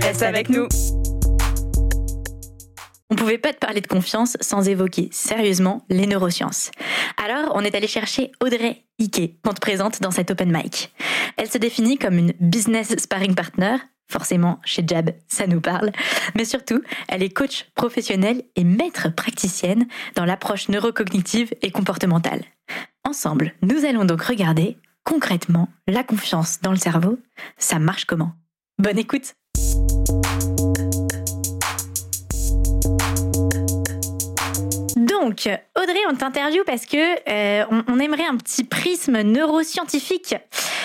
reste avec nous. On pouvait pas te parler de confiance sans évoquer sérieusement les neurosciences. Alors, on est allé chercher Audrey Ike, qu'on te présente dans cet open mic. Elle se définit comme une business sparring partner. Forcément, chez Jab, ça nous parle. Mais surtout, elle est coach professionnelle et maître praticienne dans l'approche neurocognitive et comportementale. Ensemble, nous allons donc regarder concrètement la confiance dans le cerveau. Ça marche comment? Bonne écoute Donc, Audrey, on t'interviewe parce que euh, on, on aimerait un petit prisme neuroscientifique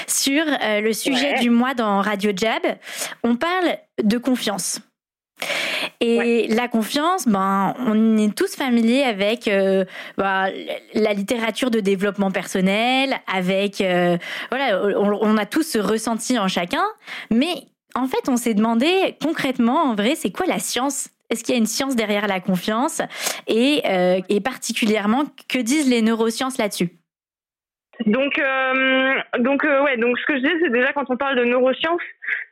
sur euh, le sujet Ouais. du mois dans Radio Jab. On parle de confiance. Et la confiance, ben, on est tous familiers avec euh, ben, la littérature de développement personnel, avec euh, voilà, on, on a tous ce ressenti en chacun, mais en fait, on s'est demandé concrètement, en vrai, c'est quoi la science? Est-ce qu'il y a une science derrière la confiance et, euh, particulièrement, que disent les neurosciences là-dessus? Donc, euh, donc euh, ouais, donc ce que je dis, c'est déjà quand on parle de neurosciences,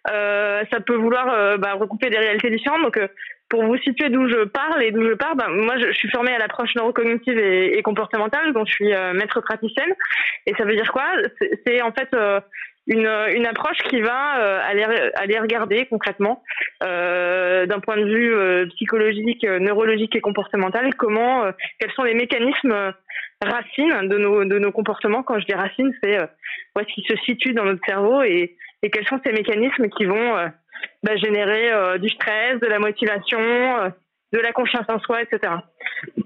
ça peut vouloir bah, recouper des réalités différentes. Donc, pour vous situer d'où je parle et d'où je pars, bah, moi, je, suis formée à l'approche neurocognitive et, et comportementale, dont je suis maître praticienne. Et ça veut dire quoi? C'est en fait une, une approche qui va euh, aller, aller regarder concrètement, euh, d'un point de vue euh, psychologique, euh, neurologique et comportemental, comment, euh, quels sont les mécanismes euh, racines de nos, de nos comportements. Quand je dis racines, c'est où est-ce qu'ils se situent dans notre cerveau et, et quels sont ces mécanismes qui vont bah, générer du stress, de la motivation, de la confiance en soi, etc.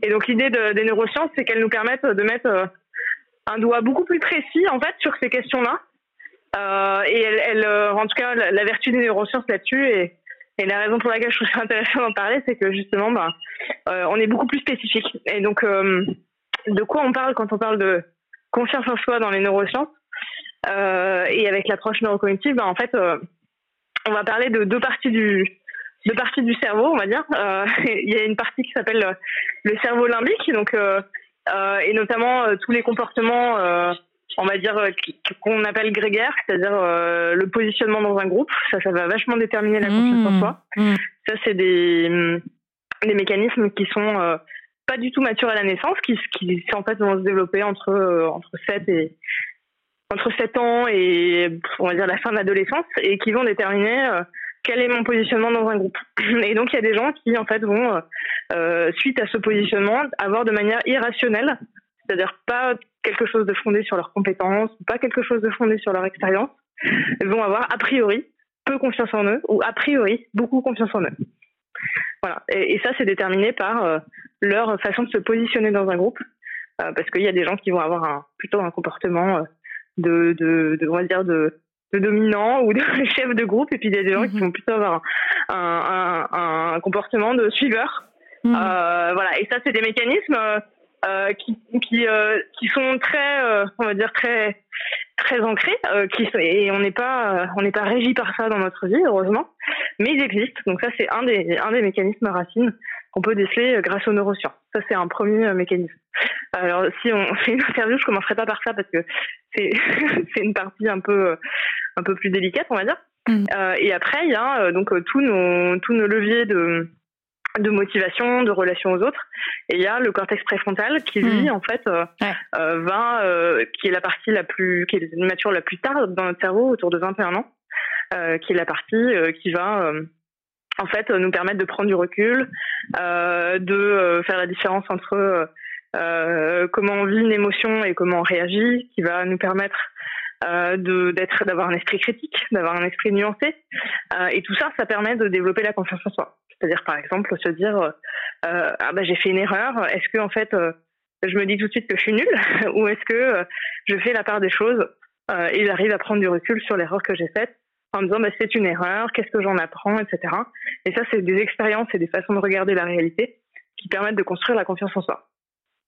Et donc l'idée de- des neurosciences, c'est qu'elles nous permettent de mettre un doigt beaucoup plus précis en fait sur ces questions-là. Euh, et elle, elle, euh, en tout cas, la, vertu des neurosciences là-dessus et, et la raison pour laquelle je trouve ça intéressant d'en parler, c'est que justement, bah, euh, on est beaucoup plus spécifique. Et donc, euh, de quoi on parle quand on parle de confiance en soi dans les neurosciences euh, et avec l'approche neurocognitive, bah, en fait, euh, on va parler de deux parties du deux parties du cerveau, on va dire. Il y a une partie qui s'appelle le cerveau limbique, donc et notamment tous les comportements, on va dire euh, qu'on appelle grégaires, c'est-à-dire euh, le positionnement dans un groupe. Ça, ça va vachement déterminer la confiance en Mmh. soi. Mmh. Ça, c'est des, hum, des mécanismes qui sont euh, pas du tout matures à la naissance, qui, qui en fait vont se développer entre euh, entre 7 et entre 7 ans et on va dire la fin de l'adolescence et qui vont déterminer quel est mon positionnement dans un groupe. Et donc il y a des gens qui en fait vont euh, suite à ce positionnement avoir de manière irrationnelle, c'est-à-dire pas quelque chose de fondé sur leurs compétences, pas quelque chose de fondé sur leur expérience, vont avoir a priori peu confiance en eux ou a priori beaucoup confiance en eux. Voilà. Et, et ça, c'est déterminé par euh, leur façon de se positionner dans un groupe, Euh, parce qu'il y a des gens qui vont avoir un, plutôt un comportement euh, de, de, de, on va dire de, de dominant ou de chef de groupe, et puis il y a des gens qui Mhm. vont plutôt avoir un, un, un comportement de suiveur. Mmh. Euh, voilà. Et ça, c'est des mécanismes euh, qui, qui, euh, qui sont très, euh, on va dire très très ancrés, euh, qui et on n'est pas euh, on n'est pas régi par ça dans notre vie, heureusement, mais ils existent. Donc ça, c'est un des un des mécanismes racines qu'on peut déceler euh, grâce aux neurosciences. Ça, c'est un premier mécanisme. Alors, si on fait une interview, je commencerai pas par ça parce que c'est c'est une partie un peu un peu plus délicate, on va dire. Euh, et après, il y a donc tous nos tous nos leviers de de motivation, de relation aux autres. Et il y a le cortex préfrontal qui lui, Mhm. en fait, euh, Ouais. euh, va, euh, qui est la partie la plus, qui est mature la plus tard dans notre cerveau, autour de 21 ans, qui est la partie qui va, en fait, nous permettre de prendre du recul, de faire la différence entre comment on vit une émotion et comment on réagit, qui va nous permettre euh, de d'être d'avoir un esprit critique, d'avoir un esprit nuancé, Euh, et tout ça, ça permet de développer la confiance en soi. C'est-à-dire, par exemple, se dire euh, euh, ah bah j'ai fait une erreur. Est-ce que en fait euh, je me dis tout de suite que je suis nulle ou est-ce que je fais la part des choses et j'arrive à prendre du recul sur l'erreur que j'ai faite en me disant bah, c'est une erreur, qu'est-ce que j'en apprends, etc. Et ça, c'est des expériences et des façons de regarder la réalité qui permettent de construire la confiance en soi.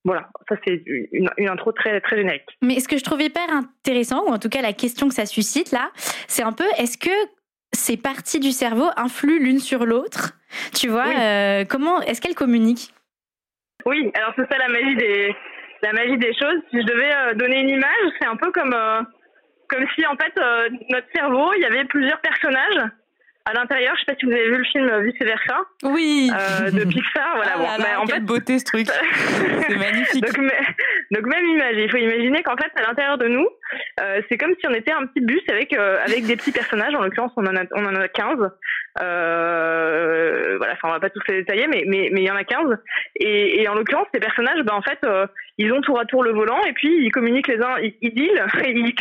Voilà, ça c'est une, intro très très générique. Mais ce que je trouve hyper intéressant, ou en tout cas la question que ça suscite là, c'est un peu est-ce que ces parties du cerveau influent l'une sur l'autre Tu vois, euh, comment est-ce qu'elles communiquent? Oui, alors c'est ça la magie des la magie des choses. Si je devais euh, donner une image, c'est un peu comme euh, comme si en fait notre cerveau, il y avait plusieurs personnages à l'intérieur, je sais pas si vous avez vu le film Vice Versa. Oui. Euh, de Pixar, voilà. Ah bon, bah, en quelle beauté ce truc. c'est magnifique. Donc, donc, même image. Il faut imaginer qu'en fait, à l'intérieur de nous, euh, c'est comme si on était un petit bus avec euh, avec des petits personnages. En l'occurrence, on en a on en a 15. Euh, voilà. Enfin, on va pas tous les détailler, mais mais mais il y en a 15. Et, et en l'occurrence, ces personnages, ben en fait, euh, ils ont tour à tour le volant et puis ils communiquent les uns, ils, ils dealent,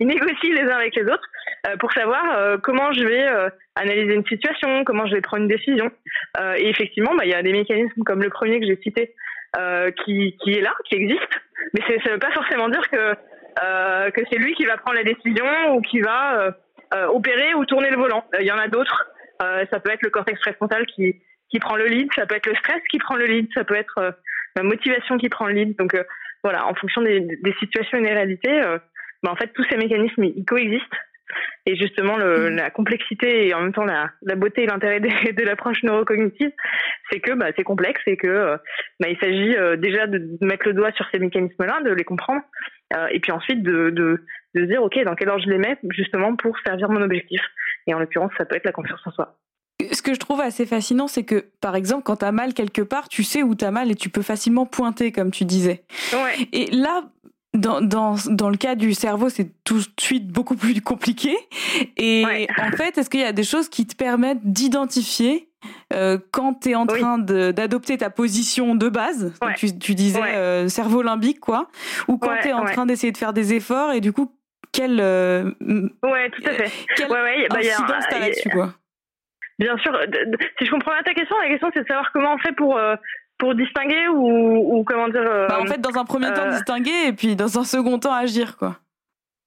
ils, négocient les uns avec les autres euh, pour savoir comment je vais analyser une situation, comment je vais prendre une décision. Euh, et effectivement, bah, il y a des mécanismes comme le premier que j'ai cité euh, qui, qui est là, qui existe, mais ça ne veut pas forcément dire que, euh, que c'est lui qui va prendre la décision ou qui va euh, euh, opérer ou tourner le volant. Il y en a d'autres. ça peut être le cortex préfrontal qui, qui prend le lead, ça peut être le stress qui prend le lead, ça peut être la motivation qui prend le lead. Donc voilà, en fonction des, des situations et des réalités, bah, en fait, tous ces mécanismes, ils coexistent. Et justement, le, mm. la complexité et en même temps la, la beauté et l'intérêt de, de l'approche neurocognitive, c'est que bah, c'est complexe et que euh, bah, il s'agit euh, déjà de mettre le doigt sur ces mécanismes-là, de les comprendre, euh, et puis ensuite de, de, de se dire ok dans quel ordre je les mets justement pour servir mon objectif. Et en l'occurrence, ça peut être la confiance en soi. Ce que je trouve assez fascinant, c'est que, par exemple, quand tu as mal quelque part, tu sais où tu as mal et tu peux facilement pointer, comme tu disais. Ouais. Et là, dans, dans, dans le cas du cerveau, c'est tout de suite beaucoup plus compliqué. Et en fait, est-ce qu'il y a des choses qui te permettent d'identifier euh, quand tu es en train d'adopter ta position de base, tu, tu, disais euh, cerveau limbique, quoi, ou quand tu es en train d'essayer de faire des efforts et du coup, quelle, euh, ouais, tout à fait. quelle bah, incidence t'as là-dessus, quoi Bien sûr, si je comprends bien ta question, la question c'est de savoir comment on fait pour pour distinguer ou, ou comment dire euh, bah En fait, dans un premier temps, euh, distinguer et puis dans un second temps, agir, quoi.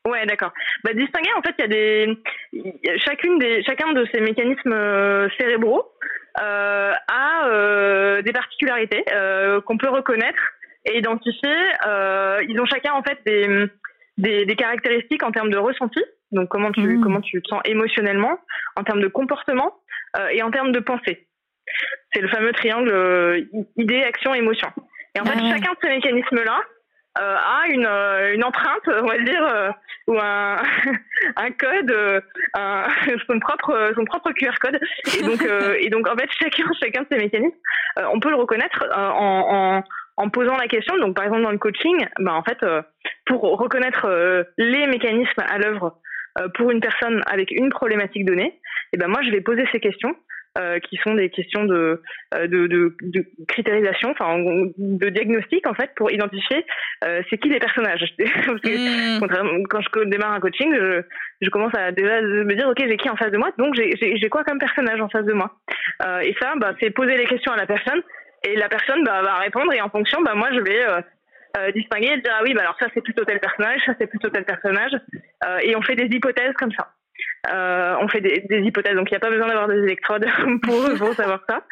Ouais, d'accord. Bah, distinguer, en fait, il y a des chacune des chacun de ces mécanismes euh, cérébraux euh, a euh, des particularités euh, qu'on peut reconnaître et identifier. ils ont chacun en fait des, des, des caractéristiques en termes de ressenti, donc comment tu mmh. comment tu te sens émotionnellement, en termes de comportement et en termes de pensée. C'est le fameux triangle euh, idée, action, émotion. Et en fait, ah chacun de ces mécanismes-là euh, a une, euh, une empreinte, on va dire, ou un, un code, un, son propre son propre QR code. Et donc et donc en fait chacun chacun de ces mécanismes, on peut le reconnaître en, en, en posant la question. Donc par exemple dans le coaching, ben en fait pour reconnaître les mécanismes à l'œuvre pour une personne avec une problématique donnée, et eh ben moi je vais poser ces questions euh, qui sont des questions de, euh, de, de, de critérialisation, enfin de diagnostic en fait pour identifier euh, c'est qui les personnages. Parce que, mmh. quand je démarre un coaching, je, je, commence à déjà me dire ok j'ai qui en face de moi, donc j'ai quoi comme personnage en face de moi? Euh, et ça, bah, c'est poser les questions à la personne et la personne bah, va répondre et en fonction, bah, moi je vais euh, distinguer et dire ah oui bah alors ça c'est plutôt tel personnage, ça c'est plutôt tel personnage, et on fait des hypothèses comme ça. Euh, on fait des, des hypothèses, donc il n'y a pas besoin d'avoir des électrodes pour, pour savoir ça.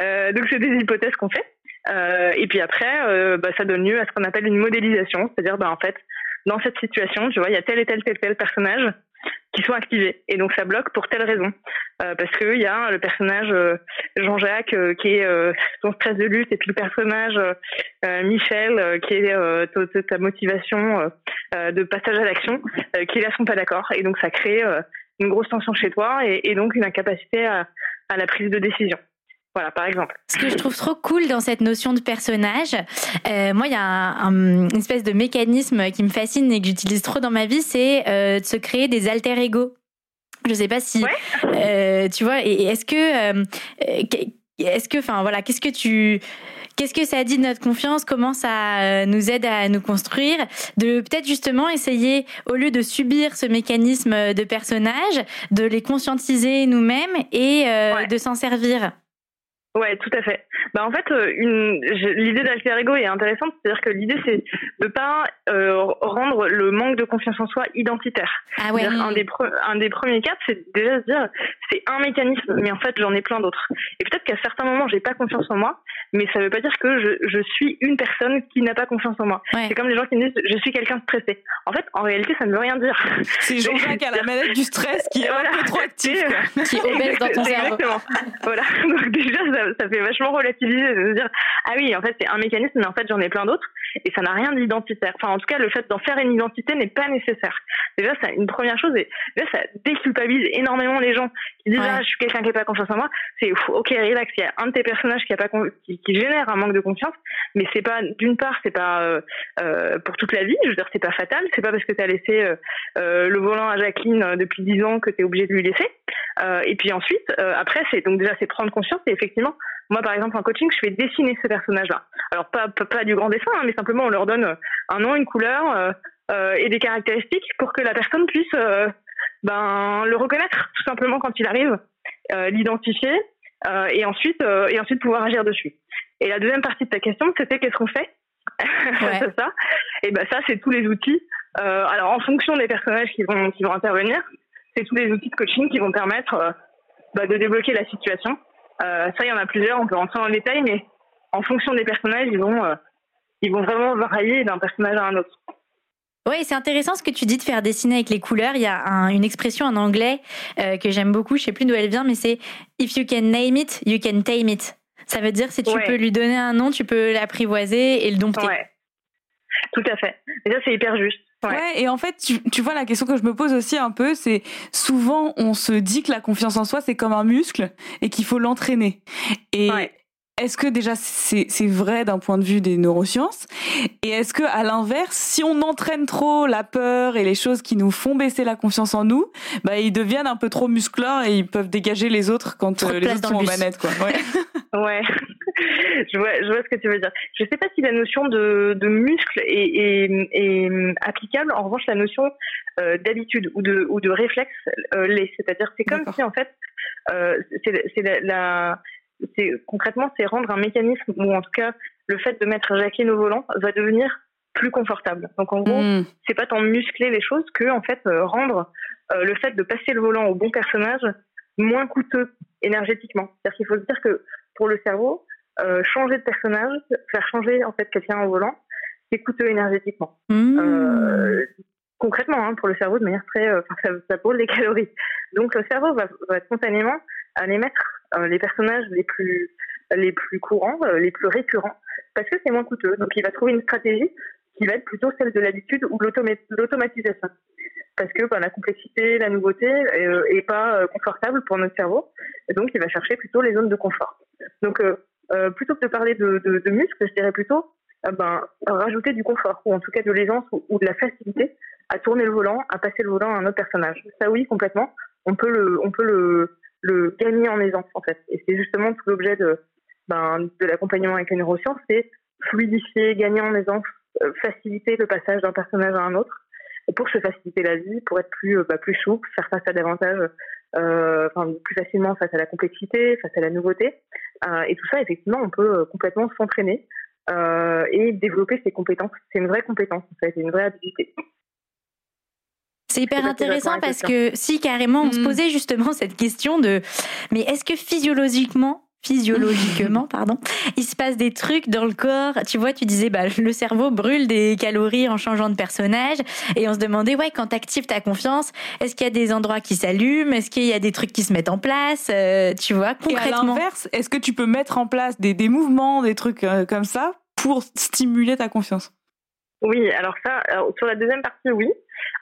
Euh, donc c'est des hypothèses qu'on fait. Euh, et puis après, euh, bah, ça donne lieu à ce qu'on appelle une modélisation, c'est-à-dire bah, en fait, dans cette situation, tu vois, il y a tel et tel tel tel personnage qui sont activés. Et donc ça bloque pour telle raison. Euh, parce que il y a le personnage euh, Jean-Jacques euh, qui est son stress de lutte. Et puis le personnage Michel qui est ta motivation de passage à l'action qui là sont pas d'accord. Et donc ça crée une grosse tension chez toi et, et donc une incapacité à, à la prise de décision. Voilà, par exemple. Ce que je trouve trop cool dans cette notion de personnage, euh, moi, il y a un, une espèce de mécanisme qui me fascine et que j'utilise trop dans ma vie, c'est euh, de se créer des alter ego. Je sais pas si, euh, tu vois, et est-ce que, est-ce que, enfin voilà, qu'est-ce que tu, qu'est-ce que ça dit de notre confiance? Comment ça euh, nous aide à nous construire? De peut-être justement essayer, au lieu de subir ce mécanisme de personnage, de les conscientiser nous-mêmes et de s'en servir. Ouais, tout à fait. Bah en fait, euh, une l'idée d'alter ego est intéressante, c'est-à-dire que l'idée c'est de pas euh, rendre le manque de confiance en soi identitaire. Ah ouais. Un des un des premiers cas, c'est déjà se dire c'est un mécanisme, mais en fait j'en ai plein d'autres. Et peut-être qu'à certains moments j'ai pas confiance en moi, mais ça veut pas dire que je, je suis une personne qui n'a pas confiance en moi. C'est comme les gens qui me disent je suis quelqu'un de stressé. En fait, en réalité, ça ne veut rien dire. C'est Jean-Jacques à la manette du stress qui est un peu trop actif, qui obèse dans ton cerveau. Exactement. Voilà. Donc déjà ça ça, fait vachement relativiser de se dire ah oui en fait c'est un mécanisme mais en fait j'en ai plein d'autres et ça n'a rien d'identitaire. Enfin en tout cas le fait d'en faire une identité n'est pas nécessaire. Déjà c'est une première chose et déjà ça déculpabilise énormément les gens qui disent ah je suis quelqu'un qui n'a pas confiance en moi. C'est ok relax il y a un de tes personnages qui a pas qui, qui, génère un manque de confiance mais c'est pas d'une part c'est pas euh, euh, pour toute la vie je veux dire c'est pas fatal c'est pas parce que tu as laissé euh, euh, le volant à Jacqueline depuis 10 ans que tu es obligé de lui laisser. et puis ensuite après c'est donc déjà c'est prendre conscience et effectivement moi, par exemple, en coaching, je fais dessiner ce personnage-là. Alors, pas, pas, du grand dessin, hein, mais simplement, on leur donne un nom, une couleur euh, euh, et des caractéristiques pour que la personne puisse euh, ben, le reconnaître, tout simplement, quand il arrive, l'identifier et, ensuite, et ensuite pouvoir agir dessus. Et la deuxième partie de ta question, c'était qu'est-ce qu'on fait c'est ça. Et ben ça, c'est tous les outils. alors, en fonction des personnages qui vont, qui vont intervenir, c'est tous les outils de coaching qui vont permettre bah, de débloquer la situation euh, ça, il y en a plusieurs, on peut rentrer dans le détail, mais en fonction des personnages, ils vont, euh, ils vont vraiment varier d'un personnage à un autre. Oui, c'est intéressant ce que tu dis de faire dessiner avec les couleurs. Il y a une expression en anglais euh, que j'aime beaucoup, je sais plus d'où elle vient, mais c'est If you can name it, you can tame it. Ça veut dire si tu peux lui donner un nom, tu peux l'apprivoiser et le dompter. Ouais. Tout à fait. Et ça, c'est hyper juste. Ouais. et en fait, tu, tu, vois, la question que je me pose aussi un peu, c'est souvent on se dit que la confiance en soi, c'est comme un muscle et qu'il faut l'entraîner. Et est-ce que déjà c'est vrai d'un point de vue des neurosciences? Et est-ce que à l'inverse, si on entraîne trop la peur et les choses qui nous font baisser la confiance en nous, bah ils deviennent un peu trop muscleurs et ils peuvent dégager les autres quand euh, les autres sont en manette, quoi. Ouais. ouais. je vois, je vois ce que tu veux dire. Je sais pas si la notion de, de muscle est, est, est, applicable. En revanche, la notion euh, d'habitude ou de ou de réflexe euh, l'est. C'est-à-dire, c'est comme si en fait, euh, c'est la, la c'est concrètement c'est rendre un mécanisme ou en tout cas le fait de mettre Jacqueline au volant va devenir plus confortable. Donc en gros, hmm. c'est pas tant muscler les choses que en fait euh, rendre euh, le fait de passer le volant au bon personnage moins coûteux énergétiquement. C'est-à-dire qu'il faut se dire que pour le cerveau, euh, changer de personnage, faire changer en fait quelqu'un au volant, c'est coûteux énergétiquement. Hmm. concrètement, hein, pour le cerveau, de manière très, ça, ça brûle des calories. Donc le cerveau va, va spontanément aller mettre euh, les personnages les plus les plus courants, euh, les plus récurrents, parce que c'est moins coûteux. Donc il va trouver une stratégie qui va être plutôt celle de l'habitude ou de l'automatisation. Parce que ben, la complexité, la nouveauté euh, est, pas confortable pour notre cerveau. Et donc il va chercher plutôt les zones de confort. Donc plutôt que de parler de, muscles, je dirais plutôt ben, rajouter du confort, ou en tout cas de l'aisance ou, de la facilité à tourner le volant, à passer le volant à un autre personnage. Ça oui, complètement. On peut le, gagner en aisance en fait. Et c'est justement tout l'objet de, ben, l'accompagnement avec les neurosciences, c'est fluidifier, gagner en aisance, euh, faciliter le passage d'un personnage à un autre, pour se faciliter la vie, pour être plus, euh, bah, souple, faire face à davantage, euh, plus facilement face à la complexité, face à la nouveauté. Euh, et tout ça, effectivement, on peut euh, complètement s'entraîner et développer ses compétences. C'est une vraie compétence, en fait, c'est une vraie habilité. C'est hyper intéressant parce que si carrément on se mm. posait justement cette question de mais est-ce que physiologiquement physiologiquement, pardon, il se passe des trucs dans le corps. Tu vois, tu disais, bah, le cerveau brûle des calories en changeant de personnage. Et on se demandait, ouais, quand tu actives ta confiance, est-ce qu'il y a des endroits qui s'allument? Est-ce qu'il y a des trucs qui se mettent en place? Euh, tu vois, concrètement. Et à l'inverse, est-ce que tu peux mettre en place des, des mouvements, des trucs euh, comme ça pour stimuler ta confiance? Oui, alors ça, sur la deuxième partie, oui.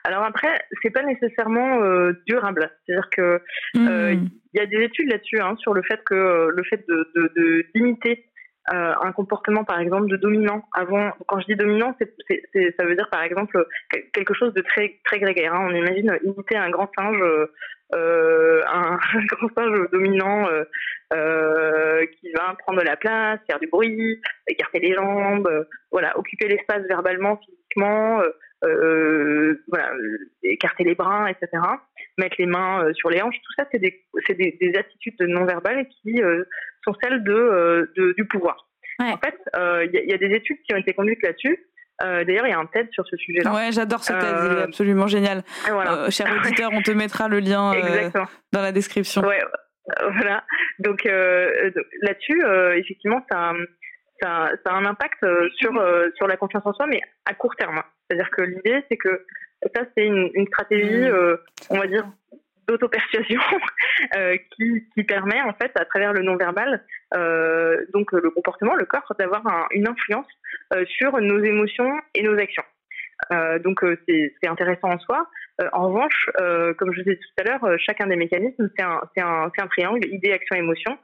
Alors après, c'est pas nécessairement euh, durable. C'est-à-dire que euh, hmm. Il y a des études là-dessus hein, sur le fait que euh, le fait de, de, de limiter un comportement, par exemple, de dominant. Avant, quand je dis dominant, c'est, c'est, ça veut dire par exemple quelque chose de très très grégaire. Hein. On imagine imiter un grand singe euh, un, grand singe dominant euh, euh, qui va prendre la place, faire du bruit, écarter les jambes, voilà, occuper l'espace verbalement, physiquement, voilà, écarter les bras, etc. Mettre les mains sur les hanches, tout ça, c'est des, des, des, attitudes non verbales qui sont celles de, du pouvoir. En fait, il y, a des études qui ont été conduites là-dessus. D'ailleurs, il y a un TED sur ce sujet-là. Ouais, j'adore ce TED, il est absolument génial. Voilà. cher auditeur, on te mettra le lien dans la description. Ouais, voilà. Donc là-dessus, effectivement, ça, ça, ça, a un impact sur sur la confiance en soi, mais à court terme. C'est-à-dire que l'idée, c'est que ça, c'est une, une, stratégie, mmh. euh, on va dire, d'auto-persuasion euh, qui, qui, permet, en fait, à travers le non-verbal, euh, donc le comportement, le corps, d'avoir une influence sur nos émotions et nos actions. Donc, c'est intéressant en soi. en revanche, comme je disais tout à l'heure, chacun des mécanismes, c'est un, un, un, triangle, idée, action, émotion.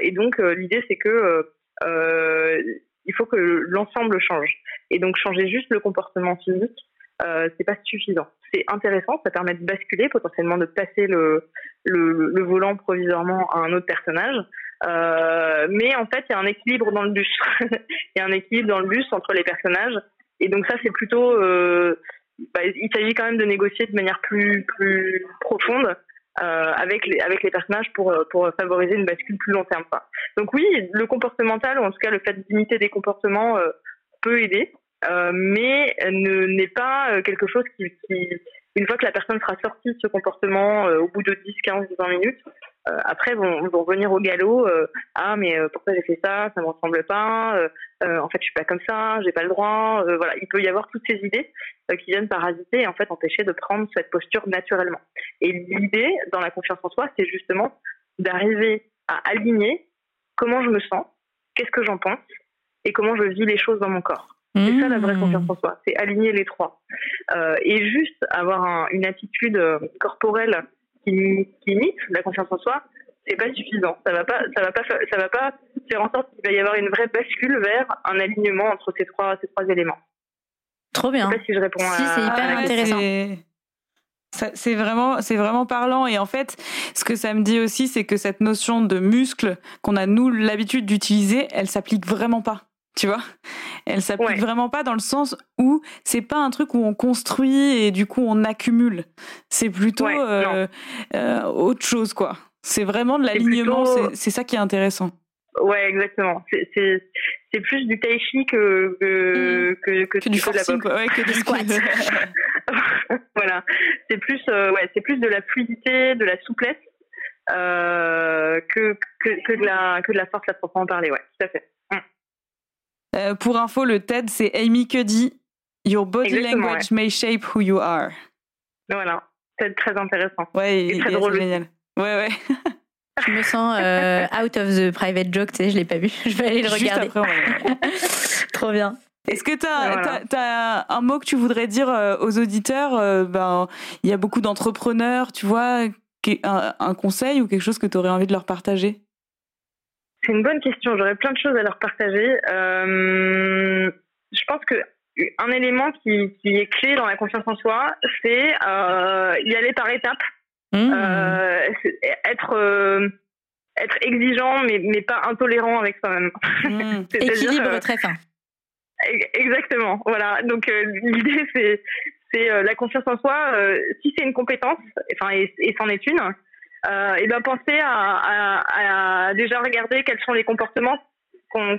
et donc, l'idée, c'est que il faut que l'ensemble change. Et donc changer juste le comportement physique, euh, c'est pas suffisant. C'est intéressant, ça permet de basculer, potentiellement de passer le, le, le volant provisoirement à un autre personnage. Euh, mais en fait, il y a un équilibre dans le bus. Il y a un équilibre dans le bus entre les personnages. Et donc ça, c'est plutôt... Euh, bah, il s'agit quand même de négocier de manière plus, plus profonde euh, avec les avec les personnages pour pour favoriser une bascule plus long terme. Quoi. Donc oui, le comportemental ou en tout cas le fait d'imiter des comportements euh, peut aider, mais ne n'est pas quelque chose qui, qui une fois que la personne sera sortie de ce comportement au bout de 10, 15, 20 minutes, euh, après vont, vont venir au galop euh, ah mais euh, pourquoi j'ai fait ça? Ça me ressemble pas en fait je suis pas comme ça j'ai pas le droit voilà il peut y avoir toutes ces idées qui viennent parasiter et en fait empêcher de prendre cette posture naturellement. Et l'idée dans la confiance en soi c'est justement d'arriver à aligner comment je me sens qu'est-ce que j'en pense et comment je vis les choses dans mon corps c'est ça la vraie mmh. confiance en soi, c'est aligner les trois. Euh, et juste avoir une attitude corporelle qui, qui imite la confiance en soi, c'est pas suffisant. Ça va pas, ça va pas, ça va pas faire en sorte qu'il va y avoir une vraie bascule vers un alignement entre ces trois, ces trois éléments. Trop bien. Je sais pas si je réponds si, c'est hyper intéressant. C'est vraiment, c'est vraiment parlant. Et en fait, ce que ça me dit aussi, c'est que cette notion de muscle qu'on a nous l'habitude d'utiliser, elle s'applique vraiment pas tu vois? Elle s'applique vraiment pas dans le sens où c'est pas un truc où on construit et du coup on accumule. C'est plutôt euh, euh, autre chose quoi. C'est vraiment de l'alignement c'est ça qui est intéressant. Ouais exactement. C'est plus du tai chi que que, mm. que, du forcing ouais, que du squat. voilà. C'est plus euh, ouais c'est plus de la fluidité de la souplesse que, que, que de la que de la force à proprement parler. Ouais tout à fait euh, pour info, le TED, c'est Amy Cuddy. Your body language may shape who you are. Voilà, c'est très intéressant. Ouais, il, très drôle. génial. Ouais, ouais. je me sens euh, out of the private joke, tu sais, je l'ai pas vu. Je vais aller le regarder. Trop bien. Est-ce que tu as, un mot que tu voudrais dire euh, aux auditeurs Ben, il y a beaucoup d'entrepreneurs, tu vois, un, un conseil ou quelque chose que tu aurais envie de leur partager? C'est une bonne question. J'aurais plein de choses à leur partager. Euh, je pense que un élément qui, qui, est clé dans la confiance en soi, c'est euh, y aller par étapes. Mmh. Euh, être euh, être exigeant, mais, mais pas intolérant avec soi-même. Mmh. Équilibre très fin. Exactement. Voilà. Donc euh, l'idée, c'est c'est euh, la confiance en soi. si c'est une compétence, enfin et, et c'en est une euh, et ben penser à, à, à, déjà regarder quels sont les comportements qu'on,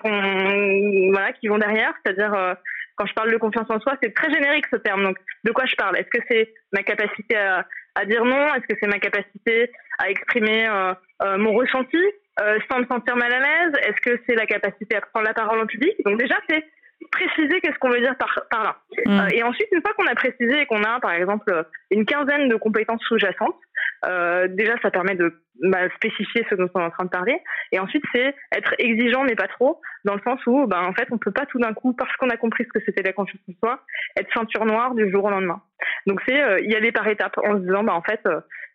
voilà, qui vont derrière, c'est-à-dire euh, quand je parle de confiance en soi, c'est très générique ce terme. Donc, de quoi je parle? Est-ce que c'est ma capacité à, à dire non? Est-ce que c'est ma capacité à exprimer euh, euh mon ressenti euh, sans me sentir mal à l'aise? Est-ce que c'est la capacité à prendre la parole en public? Donc déjà, c'est préciser qu'est-ce qu'on veut dire par, par là. Mm. Euh, et ensuite, une fois qu'on a précisé et qu'on a, par exemple, une quinzaine de compétences sous-jacentes, euh, déjà, ça permet de bah, spécifier ce dont on est en train de parler. Et ensuite, c'est être exigeant, mais pas trop, dans le sens où, bah, en fait, on peut pas tout d'un coup, parce qu'on a compris ce que c'était la confiance en soi, être ceinture noire du jour au lendemain. Donc, c'est euh, y aller par étapes, en se disant, bah, en fait,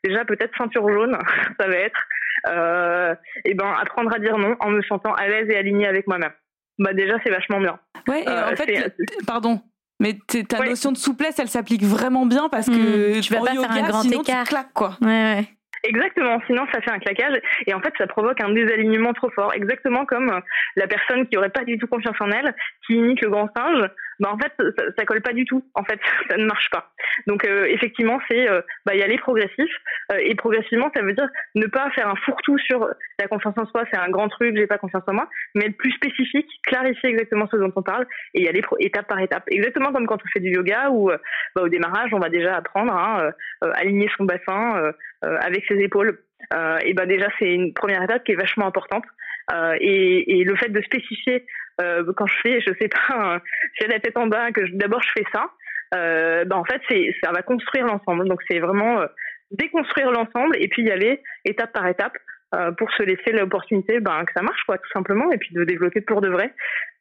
déjà, peut-être ceinture jaune, ça va être, euh, et ben, apprendre à dire non en me sentant à l'aise et alignée avec moi-même. Bah, déjà, c'est vachement bien. Ouais, et en fait, pardon, mais ta notion de souplesse, elle s'applique vraiment bien parce que mmh. tu vas pas faire un grand sinon écart. Tu claques, quoi. Ouais, ouais. Exactement, sinon ça fait un claquage et en fait ça provoque un désalignement trop fort, exactement comme euh, la personne qui aurait pas du tout confiance en elle, qui imite le grand singe, bah en fait ça, ça colle pas du tout, en fait ça ne marche pas. Donc euh, effectivement c'est euh, bah, y aller progressif et progressivement ça veut dire ne pas faire un fourre-tout sur la confiance en soi, c'est un grand truc, j'ai pas confiance en moi, mais être plus spécifique, clarifier exactement ce dont on parle et y aller étape par étape, exactement comme quand on fait du yoga ou bah, au démarrage on va déjà apprendre hein, aligner son bassin avec ses épaules. Euh, et ben déjà c'est une première étape qui est vachement importante. Euh, et, le fait de spécifier euh, quand je fais, je sais pas, j'ai la tête en bas, que d'abord je fais ça, euh, ben en fait ça va construire l'ensemble. Donc c'est vraiment euh, déconstruire l'ensemble et puis y aller étape par étape euh, pour se laisser l'opportunité ben, que ça marche quoi tout simplement et puis de développer pour de vrai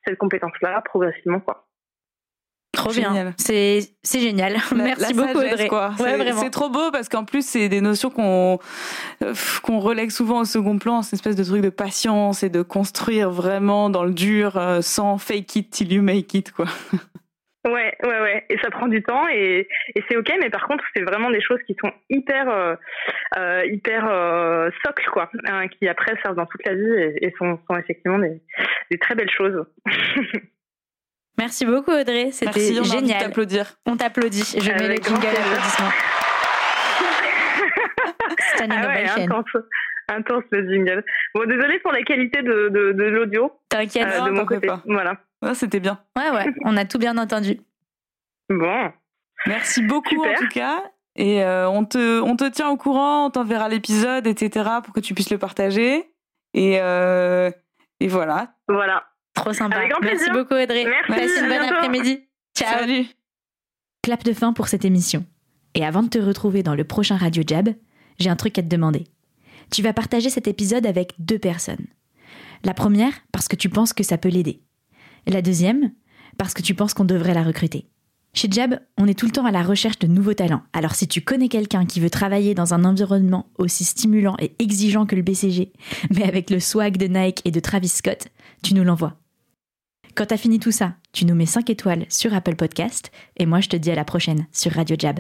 cette compétence là progressivement quoi. Trop bien. C'est génial. Merci beaucoup Audrey. c'est trop beau parce qu'en plus c'est des notions qu'on qu'on relègue souvent au second plan, cette espèce de truc de patience et de construire vraiment dans le dur euh, sans fake it till you make it quoi. Ouais, ouais, ouais. Et ça prend du temps et, et c'est ok, mais par contre, c'est vraiment des choses qui sont hyper, euh, euh hyper euh, socles, quoi, hein, qui après servent dans toute la vie et, et sont, sont, effectivement des, des très belles choses. Merci beaucoup Audrey, c'était génial. On t'applaudir. On t'applaudit. Je mets le jingle d'applaudissement. C'est un ah ouais, intense, intense le jingle. Bon, désolé pour la qualité de, de, de l'audio. T'inquiète, euh, de mon côté. Pas. Voilà. Ouais, c'était bien. Ouais, ouais, on a tout bien entendu. Bon. Merci beaucoup en tout cas. Et euh, on, te, on te tient au courant, on t'enverra l'épisode, etc. pour que tu puisses le partager. Et, euh, et voilà. Voilà. Trop sympa. Merci beaucoup Audrey. Merci. une bonne après-midi. Ciao. Salut. Clap de fin pour cette émission. Et avant de te retrouver dans le prochain Radio Jab, j'ai un truc à te demander. Tu vas partager cet épisode avec deux personnes. La première, parce que tu penses que ça peut l'aider. La deuxième, parce que tu penses qu'on devrait la recruter. Chez Jab, on est tout le temps à la recherche de nouveaux talents. Alors si tu connais quelqu'un qui veut travailler dans un environnement aussi stimulant et exigeant que le BCG, mais avec le swag de Nike et de Travis Scott, tu nous l'envoies. Quand t'as fini tout ça, tu nous mets 5 étoiles sur Apple Podcast et moi je te dis à la prochaine sur Radio Jab.